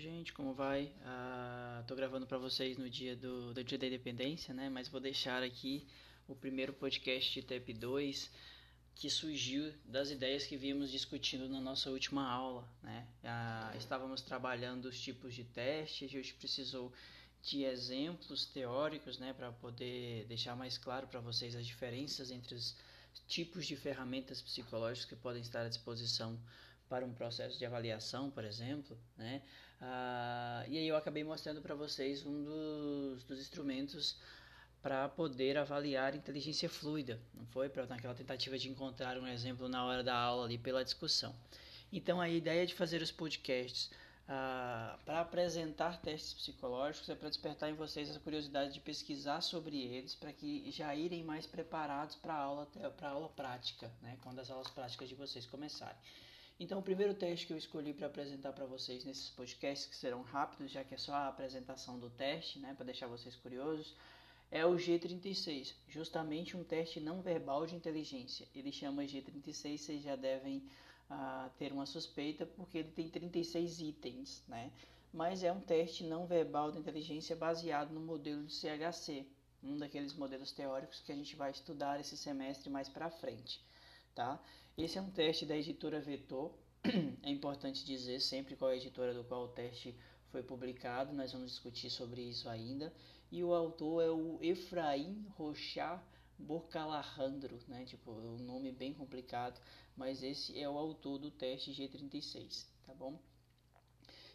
gente, como vai? Uh, tô gravando para vocês no dia do, do Dia da Independência, né? Mas vou deixar aqui o primeiro podcast de TEP 2 que surgiu das ideias que vimos discutindo na nossa última aula, né? Uh, estávamos trabalhando os tipos de teste, a gente precisou de exemplos teóricos, né, para poder deixar mais claro para vocês as diferenças entre os tipos de ferramentas psicológicas que podem estar à disposição para um processo de avaliação, por exemplo, né? Ah, e aí eu acabei mostrando para vocês um dos, dos instrumentos para poder avaliar inteligência fluida, não foi? Para naquela tentativa de encontrar um exemplo na hora da aula ali pela discussão. Então a ideia de fazer os podcasts ah, para apresentar testes psicológicos é para despertar em vocês a curiosidade de pesquisar sobre eles, para que já irem mais preparados para a aula, para aula prática, né? quando as aulas práticas de vocês começarem. Então, o primeiro teste que eu escolhi para apresentar para vocês nesses podcasts, que serão rápidos, já que é só a apresentação do teste, né, para deixar vocês curiosos, é o G36, justamente um teste não verbal de inteligência. Ele chama G36, vocês já devem uh, ter uma suspeita, porque ele tem 36 itens, né? Mas é um teste não verbal de inteligência baseado no modelo de CHC, um daqueles modelos teóricos que a gente vai estudar esse semestre mais para frente, tá? Esse é um teste da editora Vetor. É importante dizer sempre qual é a editora do qual o teste foi publicado, nós vamos discutir sobre isso ainda. E o autor é o Efraim Rochar Borcalarandro, né? Tipo, um nome bem complicado, mas esse é o autor do teste G36, tá bom?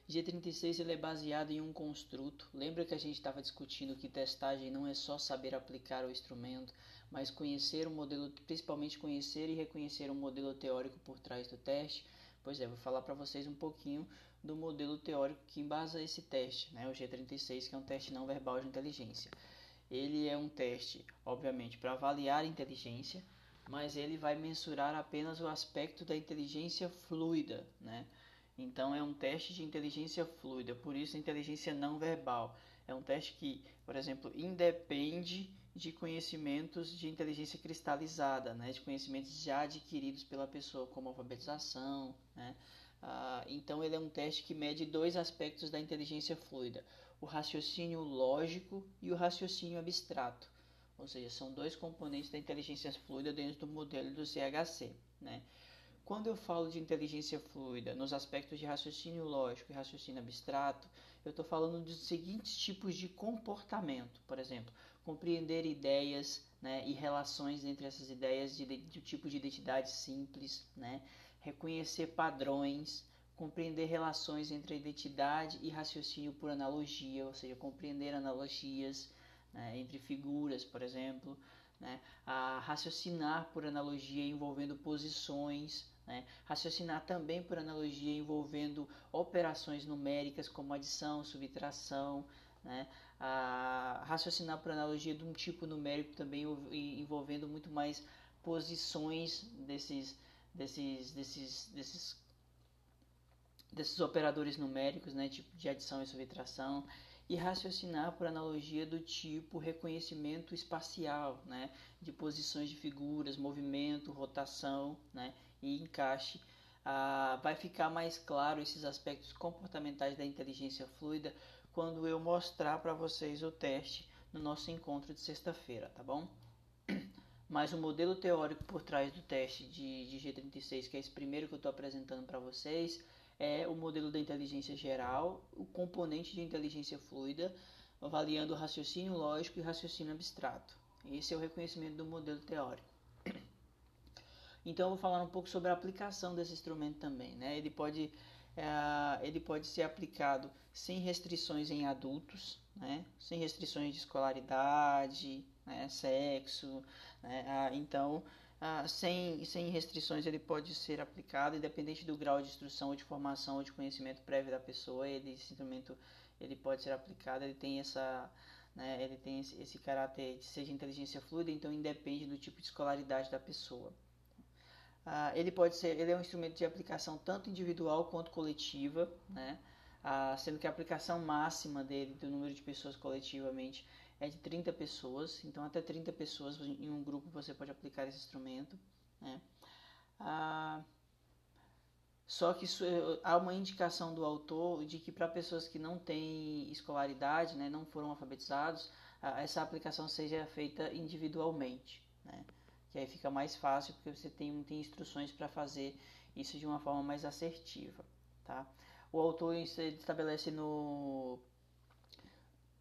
G36 ele é baseado em um construto. Lembra que a gente estava discutindo que testagem não é só saber aplicar o instrumento, mas conhecer o modelo, principalmente conhecer e reconhecer o modelo teórico por trás do teste. Pois é, vou falar para vocês um pouquinho do modelo teórico que embasa esse teste, né, o G36, que é um teste não verbal de inteligência. Ele é um teste, obviamente, para avaliar a inteligência, mas ele vai mensurar apenas o aspecto da inteligência fluida, né? Então é um teste de inteligência fluida, por isso inteligência não verbal. É um teste que, por exemplo, independe de conhecimentos de inteligência cristalizada, né, de conhecimentos já adquiridos pela pessoa, como alfabetização. Né? Ah, então, ele é um teste que mede dois aspectos da inteligência fluida: o raciocínio lógico e o raciocínio abstrato. Ou seja, são dois componentes da inteligência fluida dentro do modelo do CHC. Né? Quando eu falo de inteligência fluida nos aspectos de raciocínio lógico e raciocínio abstrato, eu estou falando dos seguintes tipos de comportamento. Por exemplo, compreender ideias né, e relações entre essas ideias de, de, tipo de identidade simples, né, reconhecer padrões, compreender relações entre a identidade e raciocínio por analogia, ou seja, compreender analogias né, entre figuras, por exemplo, né, a raciocinar por analogia envolvendo posições, né, raciocinar também por analogia envolvendo operações numéricas como adição, subtração, né, raciocinar por analogia de um tipo numérico também envolvendo muito mais posições desses desses desses desses desses operadores numéricos, né, tipo de adição e subtração, e raciocinar por analogia do tipo reconhecimento espacial, né, de posições de figuras, movimento, rotação, né, e encaixe. Ah, vai ficar mais claro esses aspectos comportamentais da inteligência fluida quando eu mostrar para vocês o teste no nosso encontro de sexta-feira, tá bom? Mas o modelo teórico por trás do teste de, de G36, que é esse primeiro que eu estou apresentando para vocês, é o modelo da inteligência geral, o componente de inteligência fluida, avaliando raciocínio lógico e raciocínio abstrato. Esse é o reconhecimento do modelo teórico. Então, eu vou falar um pouco sobre a aplicação desse instrumento também. Né? Ele pode é, ele pode ser aplicado sem restrições em adultos, né? sem restrições de escolaridade, né? sexo. Né? Ah, então, ah, sem, sem restrições, ele pode ser aplicado, independente do grau de instrução ou de formação ou de conhecimento prévio da pessoa. Ele, esse instrumento ele pode ser aplicado, ele tem essa. Né, ele tem esse, esse caráter de ser de inteligência fluida, então independe do tipo de escolaridade da pessoa. Ah, ele pode ser, ele é um instrumento de aplicação tanto individual quanto coletiva, né? Ah, sendo que a aplicação máxima dele, do número de pessoas coletivamente, é de 30 pessoas. Então, até 30 pessoas em um grupo você pode aplicar esse instrumento. Né? Ah, Só que isso, eh, há uma indicação do autor de que para pessoas que não têm escolaridade, né, não foram alfabetizados, essa aplicação seja feita individualmente. Né? Que aí fica mais fácil porque você tem, tem instruções para fazer isso de uma forma mais assertiva. Tá? O autor estabelece no,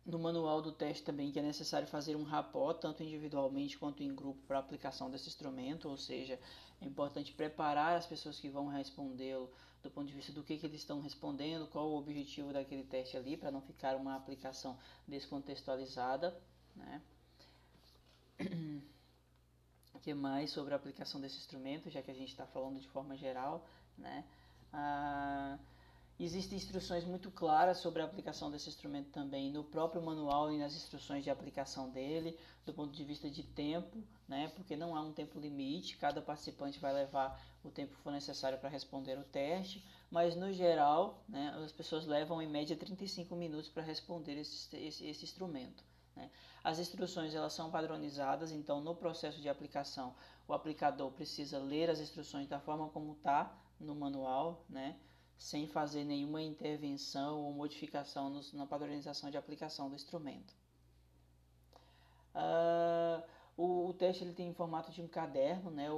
no manual do teste também que é necessário fazer um rapó, tanto individualmente quanto em grupo, para aplicação desse instrumento, ou seja, é importante preparar as pessoas que vão respondê-lo do ponto de vista do que, que eles estão respondendo, qual o objetivo daquele teste ali, para não ficar uma aplicação descontextualizada. Né? Mais sobre a aplicação desse instrumento, já que a gente está falando de forma geral, né? Ah, Existem instruções muito claras sobre a aplicação desse instrumento também no próprio manual e nas instruções de aplicação dele, do ponto de vista de tempo, né? porque não há um tempo limite, cada participante vai levar o tempo que for necessário para responder o teste, mas no geral né, as pessoas levam em média 35 minutos para responder esse, esse, esse instrumento. Né? As instruções elas são padronizadas, então no processo de aplicação o aplicador precisa ler as instruções da forma como está no manual, né? sem fazer nenhuma intervenção ou modificação no, na padronização de aplicação do instrumento. Uh, o, o, teste ele tem em formato de um caderno, né? o,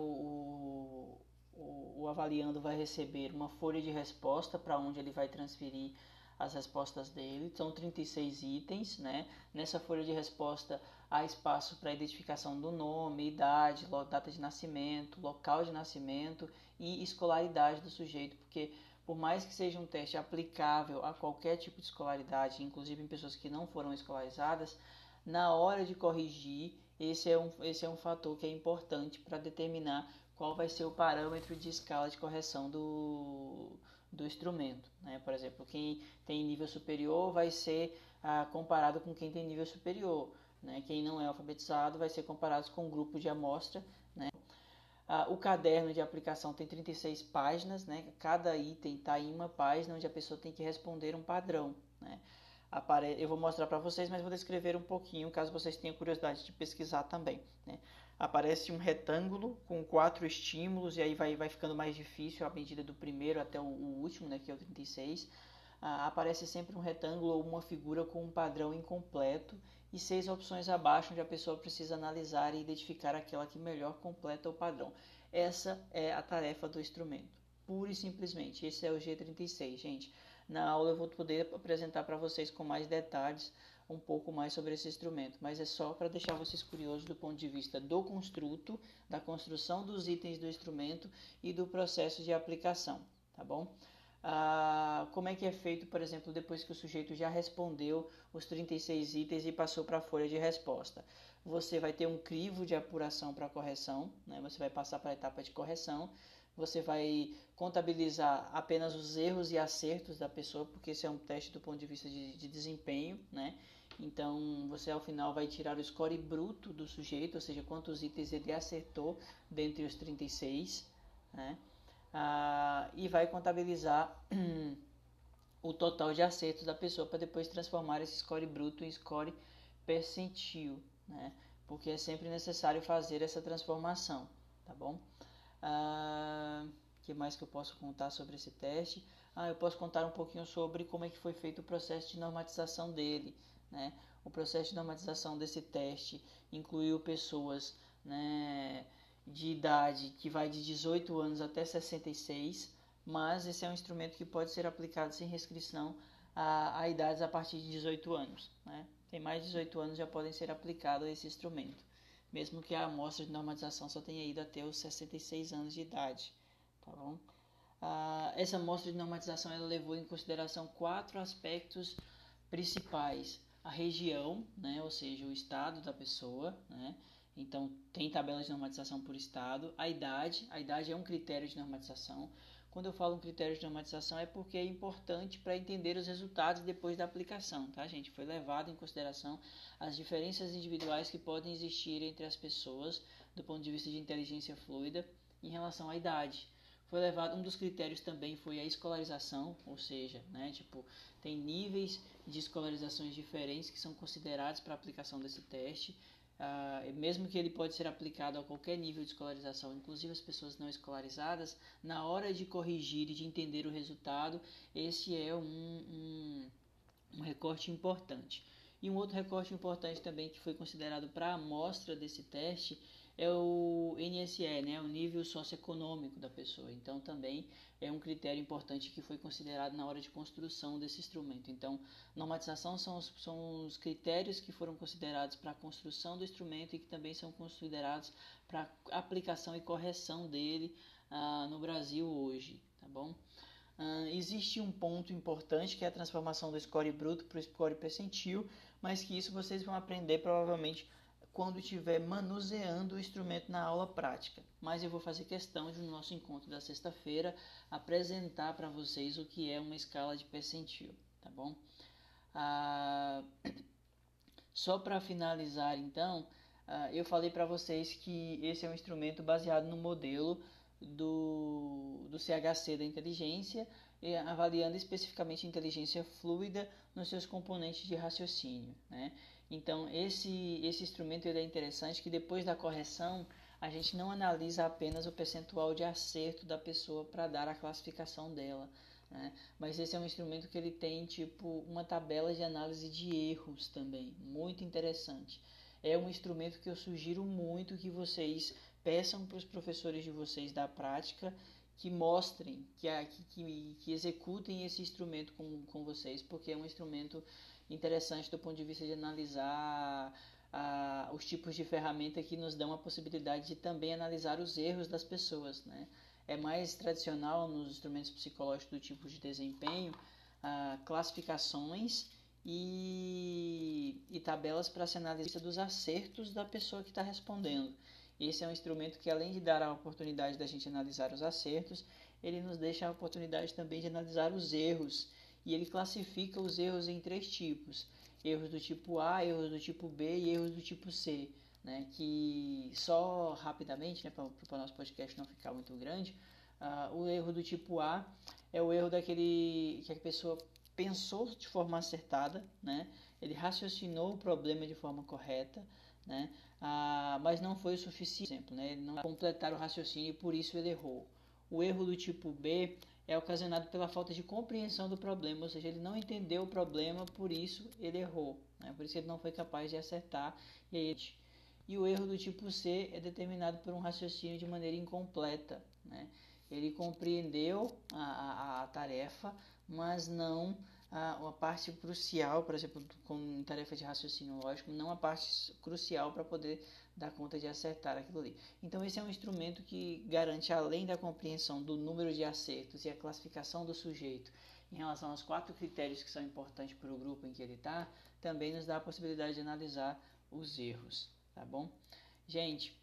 o, o avaliando vai receber uma folha de resposta para onde ele vai transferir as respostas dele. São 36 itens, né? Nessa folha de resposta há espaço para identificação do nome, idade, data de nascimento, local de nascimento e escolaridade do sujeito, porque por mais que seja um teste aplicável a qualquer tipo de escolaridade, inclusive em pessoas que não foram escolarizadas, na hora de corrigir, esse é um, esse é um fator que é importante para determinar qual vai ser o parâmetro de escala de correção do, do instrumento. Né? Por exemplo, quem tem nível superior vai ser ah, comparado com quem tem nível superior. Né? Quem não é alfabetizado vai ser comparado com um grupo de amostra ah, o caderno de aplicação tem 36 páginas, né? cada item está em uma página onde a pessoa tem que responder um padrão. Né? Eu vou mostrar para vocês, mas vou descrever um pouquinho, caso vocês tenham curiosidade de pesquisar também. Né? Aparece um retângulo com quatro estímulos, e aí vai, vai ficando mais difícil a medida do primeiro até o, o último, né, que é o 36. Ah, aparece sempre um retângulo ou uma figura com um padrão incompleto e seis opções abaixo onde a pessoa precisa analisar e identificar aquela que melhor completa o padrão. Essa é a tarefa do instrumento, pura e simplesmente. Esse é o G36, gente. Na aula eu vou poder apresentar para vocês com mais detalhes um pouco mais sobre esse instrumento, mas é só para deixar vocês curiosos do ponto de vista do construto, da construção dos itens do instrumento e do processo de aplicação, tá bom? Ah, como é que é feito, por exemplo, depois que o sujeito já respondeu os 36 itens e passou para a folha de resposta. Você vai ter um crivo de apuração para correção, né? você vai passar para a etapa de correção, você vai contabilizar apenas os erros e acertos da pessoa, porque esse é um teste do ponto de vista de, de desempenho, né? Então, você ao final vai tirar o score bruto do sujeito, ou seja, quantos itens ele acertou dentre os 36, né? ah, e vai contabilizar o total de acertos da pessoa para depois transformar esse score bruto em score percentil, né? Porque é sempre necessário fazer essa transformação, tá bom? Ah, que mais que eu posso contar sobre esse teste? Ah, eu posso contar um pouquinho sobre como é que foi feito o processo de normatização dele, né? O processo de normatização desse teste incluiu pessoas, né? de idade que vai de 18 anos até 66, mas esse é um instrumento que pode ser aplicado sem restrição a, a idades a partir de 18 anos. Né? Tem mais de 18 anos já podem ser aplicados a esse instrumento, mesmo que a amostra de normalização só tenha ido até os 66 anos de idade. Tá bom? Ah, essa amostra de normalização ela levou em consideração quatro aspectos principais: a região, né, ou seja, o estado da pessoa, né, então, tem tabelas de normatização por estado. A idade, a idade é um critério de normatização. Quando eu falo um critério de normatização é porque é importante para entender os resultados depois da aplicação, tá, gente? Foi levado em consideração as diferenças individuais que podem existir entre as pessoas do ponto de vista de inteligência fluida em relação à idade. Foi levado um dos critérios também foi a escolarização, ou seja, né, tipo, tem níveis de escolarizações diferentes que são considerados para aplicação desse teste Uh, mesmo que ele pode ser aplicado a qualquer nível de escolarização, inclusive as pessoas não escolarizadas, na hora de corrigir e de entender o resultado, esse é um, um, um recorte importante. E um outro recorte importante também que foi considerado para a amostra desse teste é o NSE, né, o nível socioeconômico da pessoa. Então também é um critério importante que foi considerado na hora de construção desse instrumento. Então, normatização são os, são os critérios que foram considerados para a construção do instrumento e que também são considerados para aplicação e correção dele ah, no Brasil hoje, tá bom? Uh, existe um ponto importante que é a transformação do score bruto para o score percentil, mas que isso vocês vão aprender provavelmente quando estiver manuseando o instrumento na aula prática. Mas eu vou fazer questão de no nosso encontro da sexta-feira apresentar para vocês o que é uma escala de percentil, tá bom? Ah, só para finalizar, então, ah, eu falei para vocês que esse é um instrumento baseado no modelo do, do CHC da inteligência, avaliando especificamente a inteligência fluida nos seus componentes de raciocínio. Né? Então, esse, esse instrumento ele é interessante que depois da correção, a gente não analisa apenas o percentual de acerto da pessoa para dar a classificação dela. Né? Mas esse é um instrumento que ele tem tipo uma tabela de análise de erros também, muito interessante. É um instrumento que eu sugiro muito que vocês peçam para os professores de vocês da prática que mostrem, que, que, que, executem esse instrumento com, com vocês, porque é um instrumento interessante do ponto de vista de analisar a, os tipos de ferramenta que nos dão a possibilidade de também analisar os erros das pessoas. Né? É mais tradicional nos instrumentos psicológicos do tipo de desempenho, a, classificações e, e tabelas para se analisar dos acertos da pessoa que está respondendo. Esse é um instrumento que, além de dar a oportunidade da gente analisar os acertos, ele nos deixa a oportunidade também de analisar os erros. E ele classifica os erros em três tipos: erros do tipo A, erros do tipo B e erros do tipo C. Né? Que só rapidamente, né, para o nosso podcast não ficar muito grande, uh, o erro do tipo A é o erro daquele que a pessoa pensou de forma acertada, né? ele raciocinou o problema de forma correta, né? Ah, mas não foi o suficiente, exemplo, né? ele não completar o raciocínio e por isso ele errou. O erro do tipo B é ocasionado pela falta de compreensão do problema, ou seja, ele não entendeu o problema, por isso ele errou, né? por isso ele não foi capaz de acertar. E, aí, e o erro do tipo C é determinado por um raciocínio de maneira incompleta. Né? Ele compreendeu a, a, a tarefa, mas não a, a parte crucial, por exemplo, com tarefa de raciocínio lógico, não a parte crucial para poder dar conta de acertar aquilo ali. Então esse é um instrumento que garante além da compreensão do número de acertos e a classificação do sujeito em relação aos quatro critérios que são importantes para o grupo em que ele está, também nos dá a possibilidade de analisar os erros, tá bom? Gente,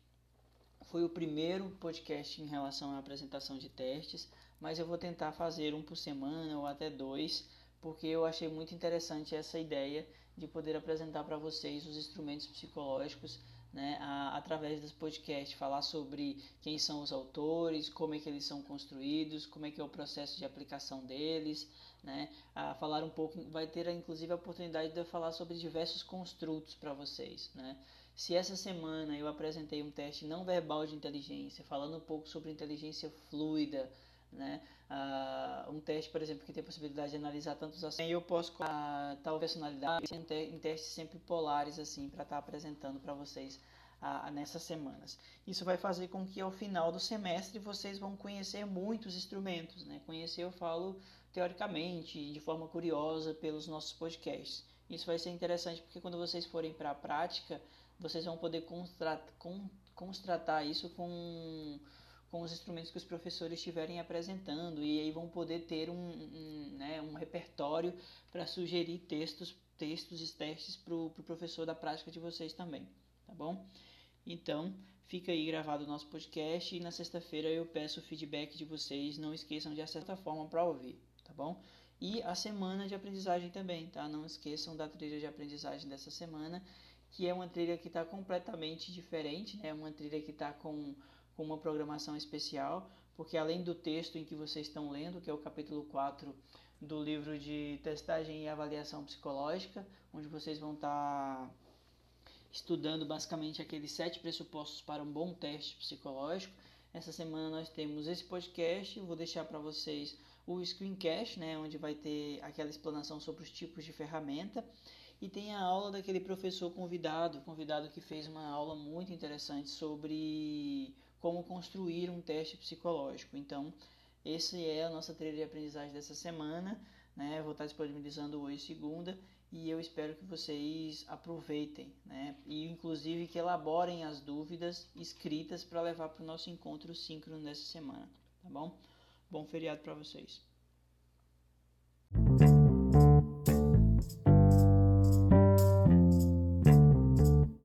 foi o primeiro podcast em relação à apresentação de testes, mas eu vou tentar fazer um por semana ou até dois porque eu achei muito interessante essa ideia de poder apresentar para vocês os instrumentos psicológicos né, a, através desse podcast, falar sobre quem são os autores, como é que eles são construídos, como é que é o processo de aplicação deles, né, a falar um pouco, vai ter inclusive a oportunidade de eu falar sobre diversos construtos para vocês, né. Se essa semana eu apresentei um teste não verbal de inteligência, falando um pouco sobre inteligência fluida, né? Uh, um teste, por exemplo, que tem a possibilidade de analisar tantos assuntos, eu posso uh, tal personalidade em testes sempre polares assim para estar tá apresentando para vocês uh, nessas semanas. Isso vai fazer com que ao final do semestre vocês vão conhecer muitos instrumentos, né? Conhecer eu falo teoricamente, de forma curiosa pelos nossos podcasts. Isso vai ser interessante porque quando vocês forem para a prática, vocês vão poder constratar isso com com os instrumentos que os professores estiverem apresentando e aí vão poder ter um, um, né, um repertório para sugerir textos, textos e testes para o pro professor da prática de vocês também, tá bom? Então, fica aí gravado o nosso podcast e na sexta-feira eu peço o feedback de vocês, não esqueçam de acessar a forma para ouvir, tá bom? E a semana de aprendizagem também, tá? Não esqueçam da trilha de aprendizagem dessa semana, que é uma trilha que está completamente diferente, né? Uma trilha que está com com uma programação especial, porque além do texto em que vocês estão lendo, que é o capítulo 4 do livro de testagem e avaliação psicológica, onde vocês vão estar tá estudando basicamente aqueles sete pressupostos para um bom teste psicológico. Essa semana nós temos esse podcast, vou deixar para vocês o screencast, né, onde vai ter aquela explanação sobre os tipos de ferramenta e tem a aula daquele professor convidado, convidado que fez uma aula muito interessante sobre como construir um teste psicológico. Então, esse é a nossa trilha de aprendizagem dessa semana, né? vou estar disponibilizando hoje segunda e eu espero que vocês aproveitem, né? E inclusive que elaborem as dúvidas escritas para levar para o nosso encontro síncrono dessa semana, tá bom? Bom feriado para vocês.